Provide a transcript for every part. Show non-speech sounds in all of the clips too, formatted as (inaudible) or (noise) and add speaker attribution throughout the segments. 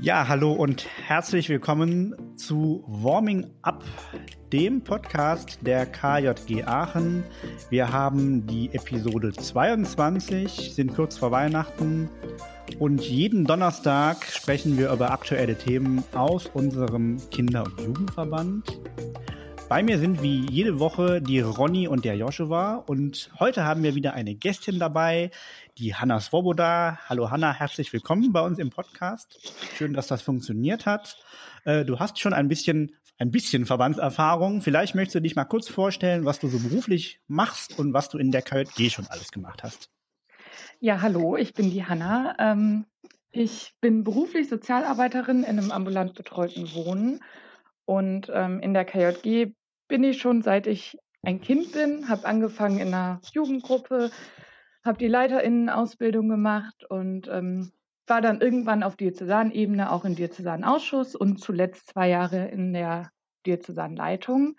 Speaker 1: Ja, hallo und herzlich willkommen zu Warming Up, dem Podcast der KJG Aachen. Wir haben die Episode 22, sind kurz vor Weihnachten und jeden Donnerstag sprechen wir über aktuelle Themen aus unserem Kinder- und Jugendverband. Bei mir sind wie jede Woche die Ronny und der Joshua und heute haben wir wieder eine Gästin dabei, die Hanna Svoboda. Hallo Hanna, herzlich willkommen bei uns im Podcast. Schön, dass das funktioniert hat. Äh, du hast schon ein bisschen, ein bisschen Verbandserfahrung. Vielleicht möchtest du dich mal kurz vorstellen, was du so beruflich machst und was du in der KJG schon alles gemacht hast.
Speaker 2: Ja, hallo, ich bin die Hanna. Ähm, ich bin beruflich Sozialarbeiterin in einem ambulant betreuten Wohnen und ähm, in der KJG bin ich schon seit ich ein Kind bin, habe angefangen in einer Jugendgruppe, habe die Leiterinnenausbildung gemacht und ähm, war dann irgendwann auf Diözesanebene auch im Diözesanausschuss und zuletzt zwei Jahre in der Diözesanleitung.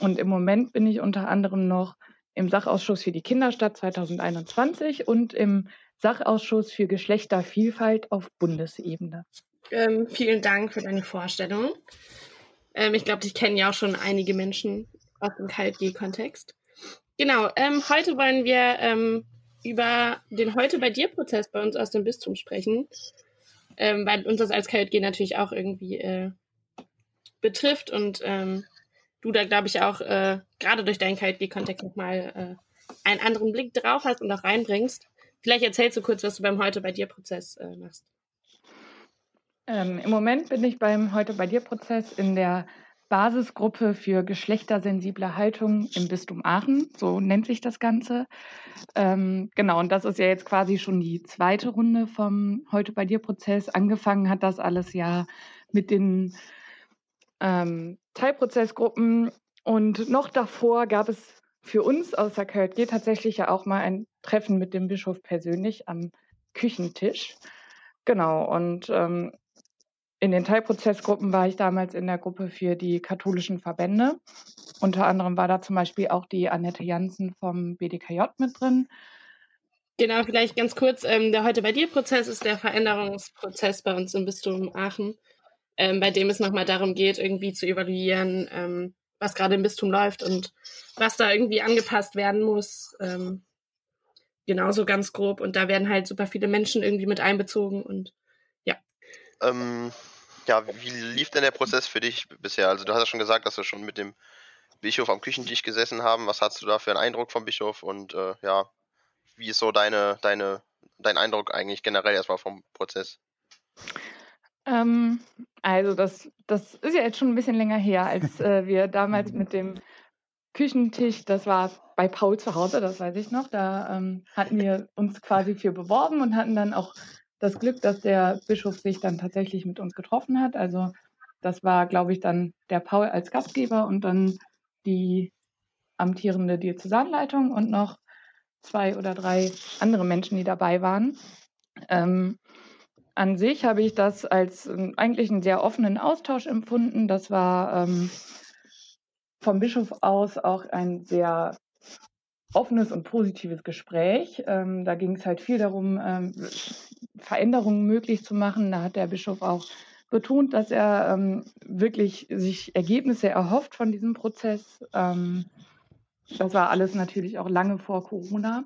Speaker 2: Und im Moment bin ich unter anderem noch im Sachausschuss für die Kinderstadt 2021 und im Sachausschuss für Geschlechtervielfalt auf Bundesebene.
Speaker 3: Ähm, vielen Dank für deine Vorstellung. Ähm, ich glaube, dich kennen ja auch schon einige Menschen aus dem KLG-Kontext. Genau, ähm, heute wollen wir ähm, über den Heute bei dir Prozess bei uns aus dem Bistum sprechen, ähm, weil uns das als KLG natürlich auch irgendwie äh, betrifft und ähm, du da, glaube ich, auch äh, gerade durch deinen KLG-Kontext nochmal äh, einen anderen Blick drauf hast und auch reinbringst. Vielleicht erzählst du kurz, was du beim Heute bei dir Prozess äh, machst.
Speaker 2: Ähm, Im Moment bin ich beim Heute bei dir Prozess in der Basisgruppe für geschlechtersensible Haltung im Bistum Aachen, so nennt sich das Ganze. Ähm, genau, und das ist ja jetzt quasi schon die zweite Runde vom Heute bei dir Prozess. Angefangen hat das alles ja mit den ähm, Teilprozessgruppen und noch davor gab es für uns aus der KJG tatsächlich ja auch mal ein Treffen mit dem Bischof persönlich am Küchentisch. Genau, und ähm, in den Teilprozessgruppen war ich damals in der Gruppe für die katholischen Verbände. Unter anderem war da zum Beispiel auch die Annette Jansen vom BDKJ mit drin.
Speaker 3: Genau, vielleicht ganz kurz. Ähm, der heute bei dir Prozess ist der Veränderungsprozess bei uns im Bistum Aachen, ähm, bei dem es nochmal darum geht, irgendwie zu evaluieren, ähm, was gerade im Bistum läuft und was da irgendwie angepasst werden muss. Ähm, genauso ganz grob. Und da werden halt super viele Menschen irgendwie mit einbezogen und.
Speaker 4: Ähm, ja, wie lief denn der Prozess für dich bisher? Also du hast ja schon gesagt, dass wir schon mit dem Bischof am Küchentisch gesessen haben. Was hast du da für einen Eindruck vom Bischof und äh, ja, wie ist so deine, deine, dein Eindruck eigentlich generell erstmal vom Prozess?
Speaker 2: Ähm, also das, das ist ja jetzt schon ein bisschen länger her, als äh, wir damals mit dem Küchentisch, das war bei Paul zu Hause, das weiß ich noch, da ähm, hatten wir uns quasi für beworben und hatten dann auch das Glück, dass der Bischof sich dann tatsächlich mit uns getroffen hat. Also das war, glaube ich, dann der Paul als Gastgeber und dann die amtierende Diözesanleitung und noch zwei oder drei andere Menschen, die dabei waren. Ähm, an sich habe ich das als äh, eigentlich einen sehr offenen Austausch empfunden. Das war ähm, vom Bischof aus auch ein sehr offenes und positives Gespräch. Ähm, da ging es halt viel darum, ähm, Veränderungen möglich zu machen. Da hat der Bischof auch betont, dass er ähm, wirklich sich Ergebnisse erhofft von diesem Prozess. Ähm, das war alles natürlich auch lange vor Corona.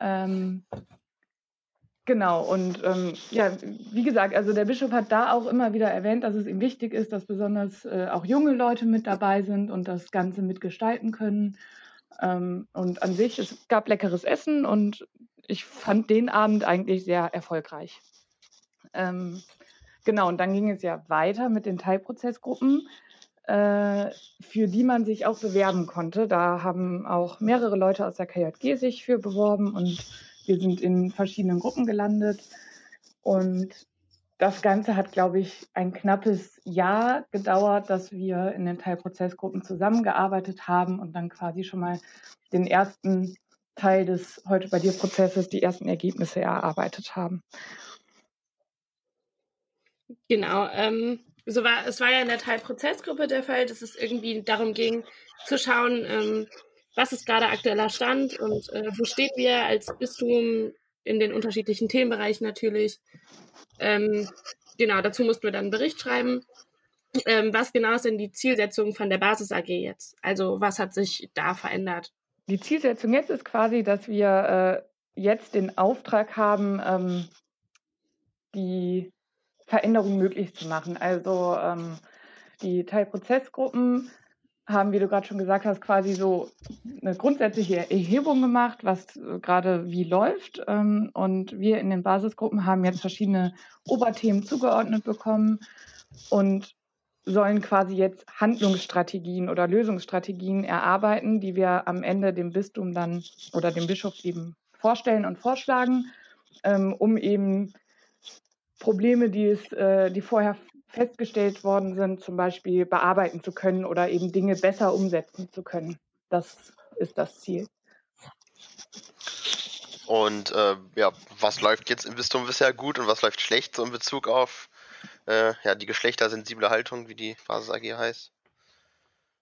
Speaker 2: Ähm, genau, und ähm, ja, wie gesagt, also der Bischof hat da auch immer wieder erwähnt, dass es ihm wichtig ist, dass besonders äh, auch junge Leute mit dabei sind und das Ganze mitgestalten können. Ähm, und an sich, es gab leckeres Essen und ich fand den Abend eigentlich sehr erfolgreich. Ähm, genau, und dann ging es ja weiter mit den Teilprozessgruppen, äh, für die man sich auch bewerben konnte. Da haben auch mehrere Leute aus der KJG sich für beworben und wir sind in verschiedenen Gruppen gelandet. Und das Ganze hat, glaube ich, ein knappes Jahr gedauert, dass wir in den Teilprozessgruppen zusammengearbeitet haben und dann quasi schon mal den ersten Teil des heute bei dir Prozesses die ersten Ergebnisse erarbeitet haben.
Speaker 3: Genau, ähm, so war, es war ja in der Teilprozessgruppe der Fall, dass es irgendwie darum ging, zu schauen, ähm, was ist gerade aktueller Stand und äh, wo steht wir als Bistum in den unterschiedlichen Themenbereichen natürlich. Ähm, genau, dazu mussten wir dann einen Bericht schreiben. Ähm, was genau ist denn die Zielsetzung von der Basis AG jetzt? Also was hat sich da verändert?
Speaker 2: Die Zielsetzung jetzt ist quasi, dass wir äh, jetzt den Auftrag haben, ähm, die Veränderung möglich zu machen. Also ähm, die Teilprozessgruppen haben, wie du gerade schon gesagt hast, quasi so eine grundsätzliche Erhebung gemacht, was gerade wie läuft. Ähm, und wir in den Basisgruppen haben jetzt verschiedene Oberthemen zugeordnet bekommen und sollen quasi jetzt Handlungsstrategien oder Lösungsstrategien erarbeiten, die wir am Ende dem Bistum dann oder dem Bischof eben vorstellen und vorschlagen, ähm, um eben Probleme, die es, äh, die vorher festgestellt worden sind, zum Beispiel bearbeiten zu können oder eben Dinge besser umsetzen zu können. Das ist das Ziel.
Speaker 4: Und äh, ja, was läuft jetzt im Bistum bisher gut und was läuft schlecht so in Bezug auf äh, ja, die geschlechtersensible Haltung, wie die Basis AG heißt?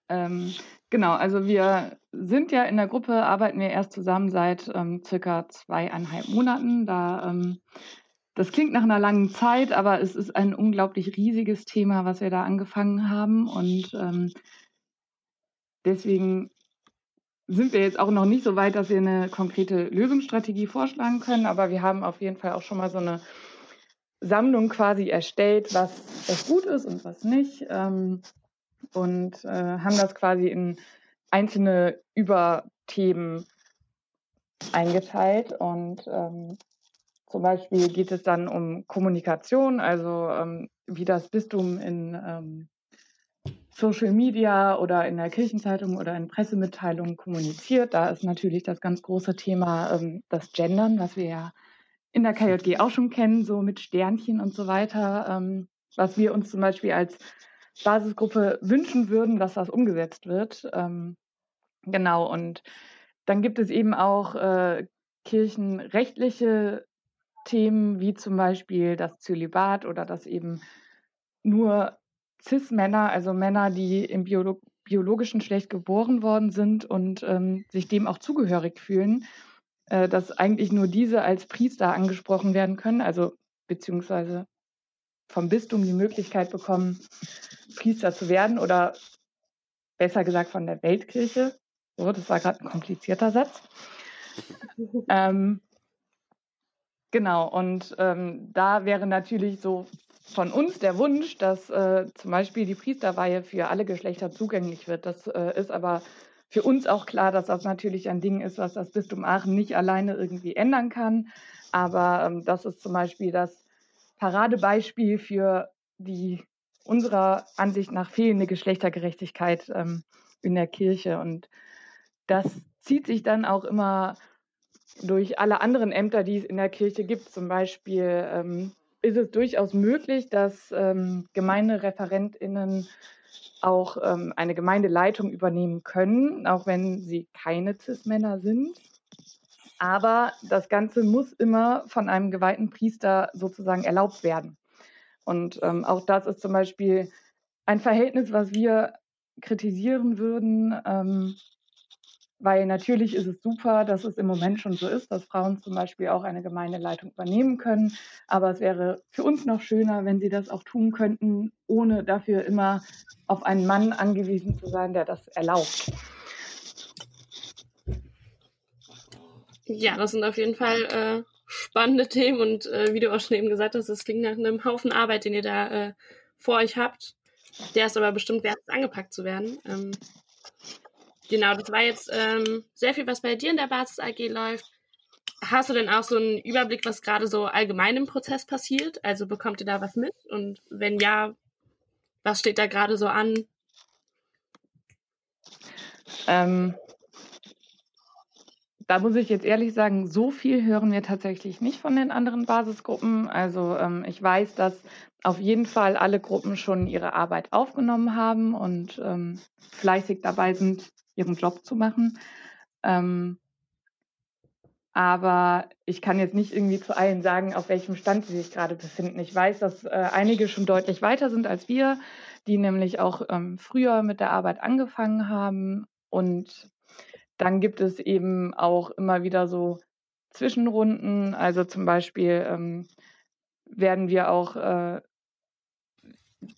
Speaker 2: Ähm, genau, also wir sind ja in der Gruppe, arbeiten wir erst zusammen seit ähm, circa zweieinhalb Monaten. Da ähm, das klingt nach einer langen Zeit, aber es ist ein unglaublich riesiges Thema, was wir da angefangen haben. Und ähm, deswegen sind wir jetzt auch noch nicht so weit, dass wir eine konkrete Lösungsstrategie vorschlagen können. Aber wir haben auf jeden Fall auch schon mal so eine Sammlung quasi erstellt, was, was gut ist und was nicht. Ähm, und äh, haben das quasi in einzelne Überthemen eingeteilt. Und ähm, zum Beispiel geht es dann um Kommunikation, also ähm, wie das Bistum in ähm, Social Media oder in der Kirchenzeitung oder in Pressemitteilungen kommuniziert. Da ist natürlich das ganz große Thema ähm, das Gendern, was wir ja in der KJG auch schon kennen, so mit Sternchen und so weiter, ähm, was wir uns zum Beispiel als Basisgruppe wünschen würden, dass das umgesetzt wird. Ähm, genau, und dann gibt es eben auch äh, kirchenrechtliche Themen wie zum Beispiel das Zölibat oder dass eben nur Cis-Männer, also Männer, die im Biolo biologischen Geschlecht geboren worden sind und ähm, sich dem auch zugehörig fühlen, äh, dass eigentlich nur diese als Priester angesprochen werden können, also beziehungsweise vom Bistum die Möglichkeit bekommen, Priester zu werden oder besser gesagt von der Weltkirche. So, das war gerade ein komplizierter Satz. (laughs) ähm, Genau, und ähm, da wäre natürlich so von uns der Wunsch, dass äh, zum Beispiel die Priesterweihe für alle Geschlechter zugänglich wird. Das äh, ist aber für uns auch klar, dass das natürlich ein Ding ist, was das Bistum Aachen nicht alleine irgendwie ändern kann. Aber ähm, das ist zum Beispiel das Paradebeispiel für die unserer Ansicht nach fehlende Geschlechtergerechtigkeit ähm, in der Kirche. Und das zieht sich dann auch immer durch alle anderen Ämter, die es in der Kirche gibt. Zum Beispiel ähm, ist es durchaus möglich, dass ähm, GemeindereferentInnen auch ähm, eine Gemeindeleitung übernehmen können, auch wenn sie keine Cis-Männer sind. Aber das Ganze muss immer von einem geweihten Priester sozusagen erlaubt werden. Und ähm, auch das ist zum Beispiel ein Verhältnis, was wir kritisieren würden, ähm, weil natürlich ist es super, dass es im Moment schon so ist, dass Frauen zum Beispiel auch eine Gemeindeleitung übernehmen können. Aber es wäre für uns noch schöner, wenn sie das auch tun könnten, ohne dafür immer auf einen Mann angewiesen zu sein, der das erlaubt.
Speaker 3: Ja, das sind auf jeden Fall äh, spannende Themen und äh, wie du auch schon eben gesagt hast, das klingt nach einem Haufen Arbeit, den ihr da äh, vor euch habt. Der ist aber bestimmt wert, angepackt zu werden. Ähm, Genau, das war jetzt ähm, sehr viel, was bei dir in der Basis AG läuft. Hast du denn auch so einen Überblick, was gerade so allgemein im Prozess passiert? Also bekommt ihr da was mit? Und wenn ja, was steht da gerade so an?
Speaker 2: Ähm, da muss ich jetzt ehrlich sagen, so viel hören wir tatsächlich nicht von den anderen Basisgruppen. Also ähm, ich weiß, dass auf jeden Fall alle Gruppen schon ihre Arbeit aufgenommen haben und ähm, fleißig dabei sind, ihren Job zu machen. Ähm, aber ich kann jetzt nicht irgendwie zu allen sagen, auf welchem Stand sie sich gerade befinden. Ich weiß, dass äh, einige schon deutlich weiter sind als wir, die nämlich auch ähm, früher mit der Arbeit angefangen haben. Und dann gibt es eben auch immer wieder so Zwischenrunden. Also zum Beispiel ähm, werden wir auch äh,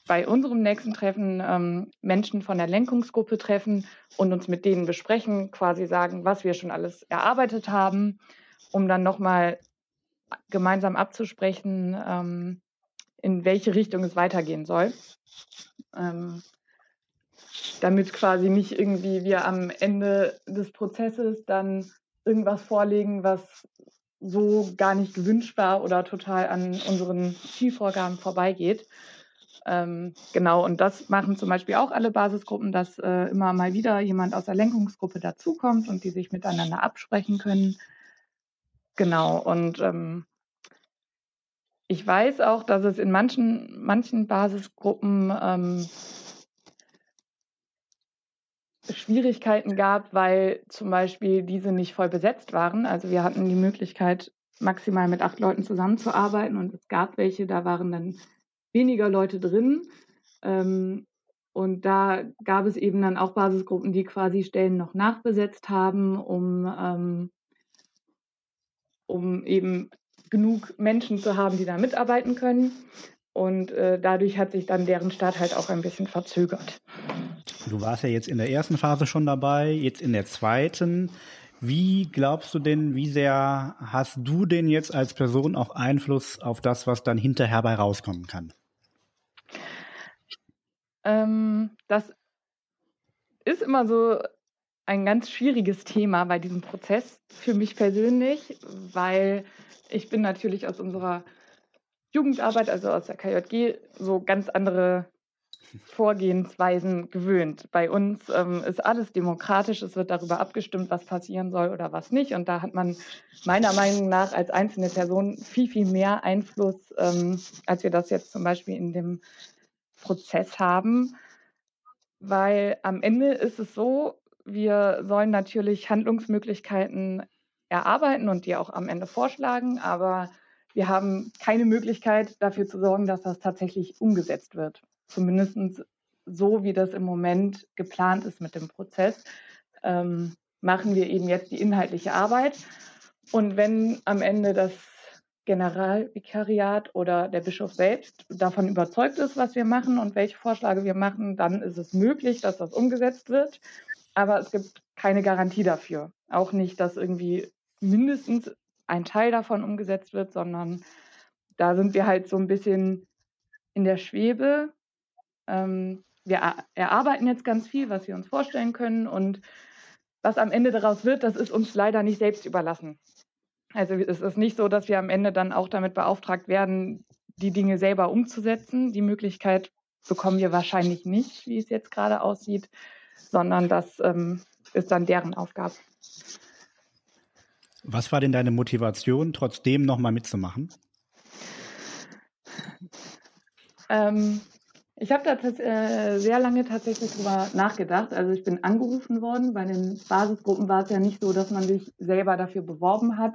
Speaker 2: bei unserem nächsten Treffen ähm, Menschen von der Lenkungsgruppe treffen und uns mit denen besprechen, quasi sagen, was wir schon alles erarbeitet haben, um dann nochmal gemeinsam abzusprechen, ähm, in welche Richtung es weitergehen soll. Ähm, damit quasi nicht irgendwie wir am Ende des Prozesses dann irgendwas vorlegen, was so gar nicht gewünscht war oder total an unseren Zielvorgaben vorbeigeht. Ähm, genau, und das machen zum Beispiel auch alle Basisgruppen, dass äh, immer mal wieder jemand aus der Lenkungsgruppe dazukommt und die sich miteinander absprechen können. Genau, und ähm, ich weiß auch, dass es in manchen, manchen Basisgruppen ähm, Schwierigkeiten gab, weil zum Beispiel diese nicht voll besetzt waren. Also wir hatten die Möglichkeit, maximal mit acht Leuten zusammenzuarbeiten und es gab welche, da waren dann weniger Leute drin. Ähm, und da gab es eben dann auch Basisgruppen, die quasi Stellen noch nachbesetzt haben, um, ähm, um eben genug Menschen zu haben, die da mitarbeiten können. Und äh, dadurch hat sich dann deren Start halt auch ein bisschen verzögert.
Speaker 1: Du warst ja jetzt in der ersten Phase schon dabei, jetzt in der zweiten. Wie glaubst du denn, wie sehr hast du denn jetzt als Person auch Einfluss auf das, was dann hinterher bei rauskommen kann?
Speaker 2: Ähm, das ist immer so ein ganz schwieriges Thema bei diesem Prozess für mich persönlich, weil ich bin natürlich aus unserer Jugendarbeit, also aus der KJG, so ganz andere Vorgehensweisen gewöhnt. Bei uns ähm, ist alles demokratisch, es wird darüber abgestimmt, was passieren soll oder was nicht. Und da hat man meiner Meinung nach als einzelne Person viel, viel mehr Einfluss, ähm, als wir das jetzt zum Beispiel in dem Prozess haben. Weil am Ende ist es so, wir sollen natürlich Handlungsmöglichkeiten erarbeiten und die auch am Ende vorschlagen, aber wir haben keine Möglichkeit dafür zu sorgen, dass das tatsächlich umgesetzt wird. Zumindest so, wie das im Moment geplant ist mit dem Prozess, ähm, machen wir eben jetzt die inhaltliche Arbeit. Und wenn am Ende das Generalvikariat oder der Bischof selbst davon überzeugt ist, was wir machen und welche Vorschläge wir machen, dann ist es möglich, dass das umgesetzt wird. Aber es gibt keine Garantie dafür. Auch nicht, dass irgendwie mindestens ein Teil davon umgesetzt wird, sondern da sind wir halt so ein bisschen in der Schwebe. Ähm, wir erarbeiten jetzt ganz viel, was wir uns vorstellen können und was am Ende daraus wird, das ist uns leider nicht selbst überlassen. Also es ist nicht so, dass wir am Ende dann auch damit beauftragt werden, die Dinge selber umzusetzen. Die Möglichkeit bekommen wir wahrscheinlich nicht, wie es jetzt gerade aussieht, sondern das ähm, ist dann deren Aufgabe.
Speaker 1: Was war denn deine Motivation, trotzdem nochmal mitzumachen?
Speaker 2: Ähm, ich habe da äh, sehr lange tatsächlich drüber nachgedacht. Also ich bin angerufen worden. Bei den Basisgruppen war es ja nicht so, dass man sich selber dafür beworben hat,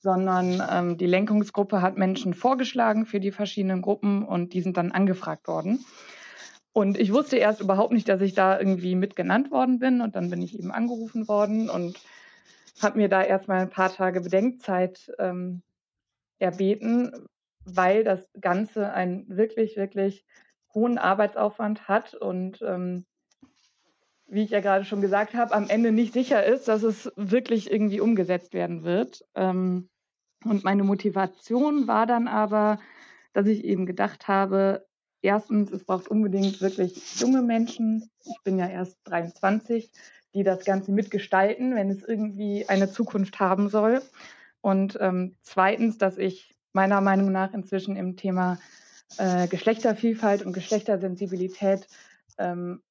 Speaker 2: sondern ähm, die Lenkungsgruppe hat Menschen vorgeschlagen für die verschiedenen Gruppen und die sind dann angefragt worden. Und ich wusste erst überhaupt nicht, dass ich da irgendwie mit genannt worden bin. Und dann bin ich eben angerufen worden und habe mir da erstmal ein paar Tage Bedenkzeit ähm, erbeten, weil das Ganze einen wirklich, wirklich hohen Arbeitsaufwand hat und ähm, wie ich ja gerade schon gesagt habe, am Ende nicht sicher ist, dass es wirklich irgendwie umgesetzt werden wird. Ähm, und meine Motivation war dann aber, dass ich eben gedacht habe, erstens, es braucht unbedingt wirklich junge Menschen. Ich bin ja erst 23 die das Ganze mitgestalten, wenn es irgendwie eine Zukunft haben soll. Und ähm, zweitens, dass ich meiner Meinung nach inzwischen im Thema äh, Geschlechtervielfalt und Geschlechtersensibilität ähm,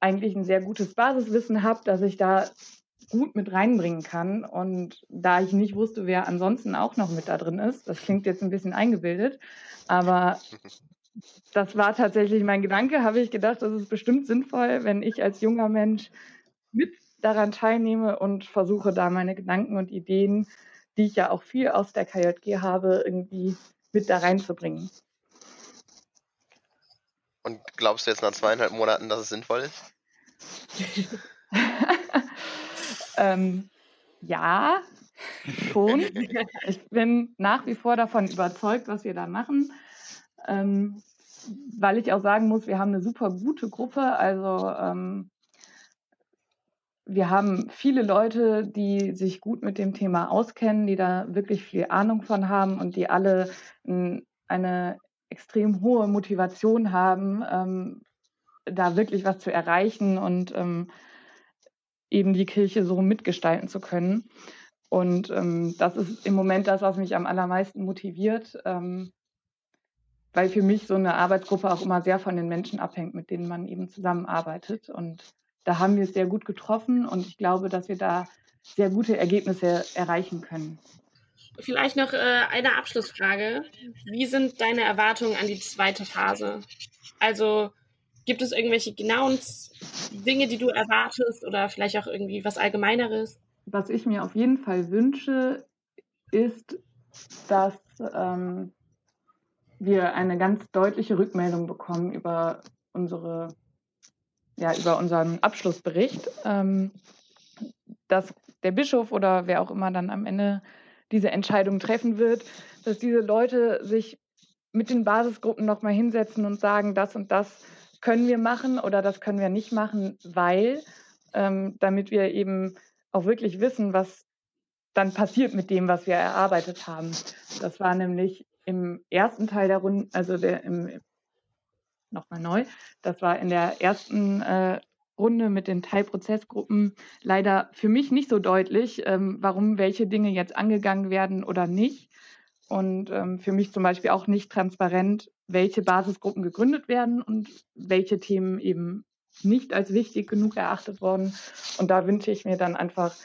Speaker 2: eigentlich ein sehr gutes Basiswissen habe, dass ich da gut mit reinbringen kann. Und da ich nicht wusste, wer ansonsten auch noch mit da drin ist, das klingt jetzt ein bisschen eingebildet, aber das war tatsächlich mein Gedanke, habe ich gedacht, das ist bestimmt sinnvoll, wenn ich als junger Mensch mit daran teilnehme und versuche da meine Gedanken und Ideen, die ich ja auch viel aus der KJG habe, irgendwie mit da reinzubringen.
Speaker 4: Und glaubst du jetzt nach zweieinhalb Monaten, dass es sinnvoll ist? (laughs)
Speaker 2: ähm, ja, schon. (laughs) Ich bin nach wie vor davon überzeugt, was wir da machen. Ähm, weil ich auch sagen muss, wir haben eine super gute Gruppe. Also ähm, wir haben viele Leute, die sich gut mit dem Thema auskennen, die da wirklich viel Ahnung von haben und die alle eine extrem hohe Motivation haben, ähm, da wirklich was zu erreichen und ähm, eben die Kirche so mitgestalten zu können. Und ähm, das ist im Moment das, was mich am allermeisten motiviert, ähm, weil für mich so eine Arbeitsgruppe auch immer sehr von den Menschen abhängt, mit denen man eben zusammenarbeitet. Und da haben wir es sehr gut getroffen und ich glaube, dass wir da sehr gute Ergebnisse erreichen können.
Speaker 3: Vielleicht noch äh, eine Abschlussfrage. Wie sind deine Erwartungen an die zweite Phase? Also gibt es irgendwelche genauen Dinge, die du erwartest oder vielleicht auch irgendwie was Allgemeineres?
Speaker 2: Was ich mir auf jeden Fall wünsche, ist, dass ähm, wir eine ganz deutliche Rückmeldung bekommen über unsere, ja, über unseren Abschlussbericht, ähm, dass der Bischof oder wer auch immer dann am Ende diese Entscheidung treffen wird, dass diese Leute sich mit den Basisgruppen nochmal hinsetzen und sagen, das und das können wir machen oder das können wir nicht machen, weil, ähm, damit wir eben auch wirklich wissen, was dann passiert mit dem, was wir erarbeitet haben. Das war nämlich im ersten Teil der Runde, also der im nochmal neu, das war in der ersten äh, Runde mit den Teilprozessgruppen leider für mich nicht so deutlich, ähm, warum welche Dinge jetzt angegangen werden oder nicht. Und ähm, für mich zum Beispiel auch nicht transparent, welche Basisgruppen gegründet werden und welche Themen eben nicht als wichtig genug erachtet worden. Und da wünsche ich mir dann einfach,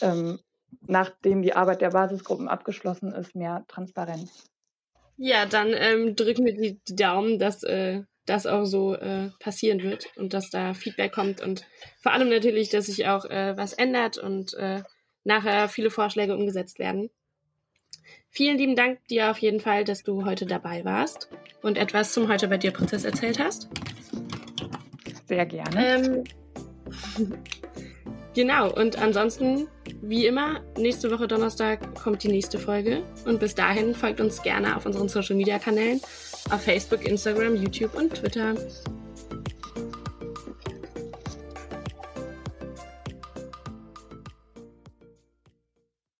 Speaker 2: ähm, nachdem die Arbeit der Basisgruppen abgeschlossen ist, mehr Transparenz.
Speaker 3: Ja, dann ähm, drücken wir die, Daumen, dass äh, das auch so äh, passieren wird und dass da Feedback kommt und vor allem natürlich, dass sich auch äh, was ändert und äh, nachher viele Vorschläge umgesetzt werden. Vielen lieben Dank dir auf jeden Fall, dass du heute dabei warst und etwas zum Heute bei dir Prozess erzählt hast.
Speaker 2: Sehr gerne.
Speaker 3: Ähm, genau, und ansonsten, wie immer, nächste Woche Donnerstag kommt die nächste Folge. Und bis dahin folgt uns gerne auf unseren Social Media Kanälen auf Facebook, Instagram, YouTube und Twitter.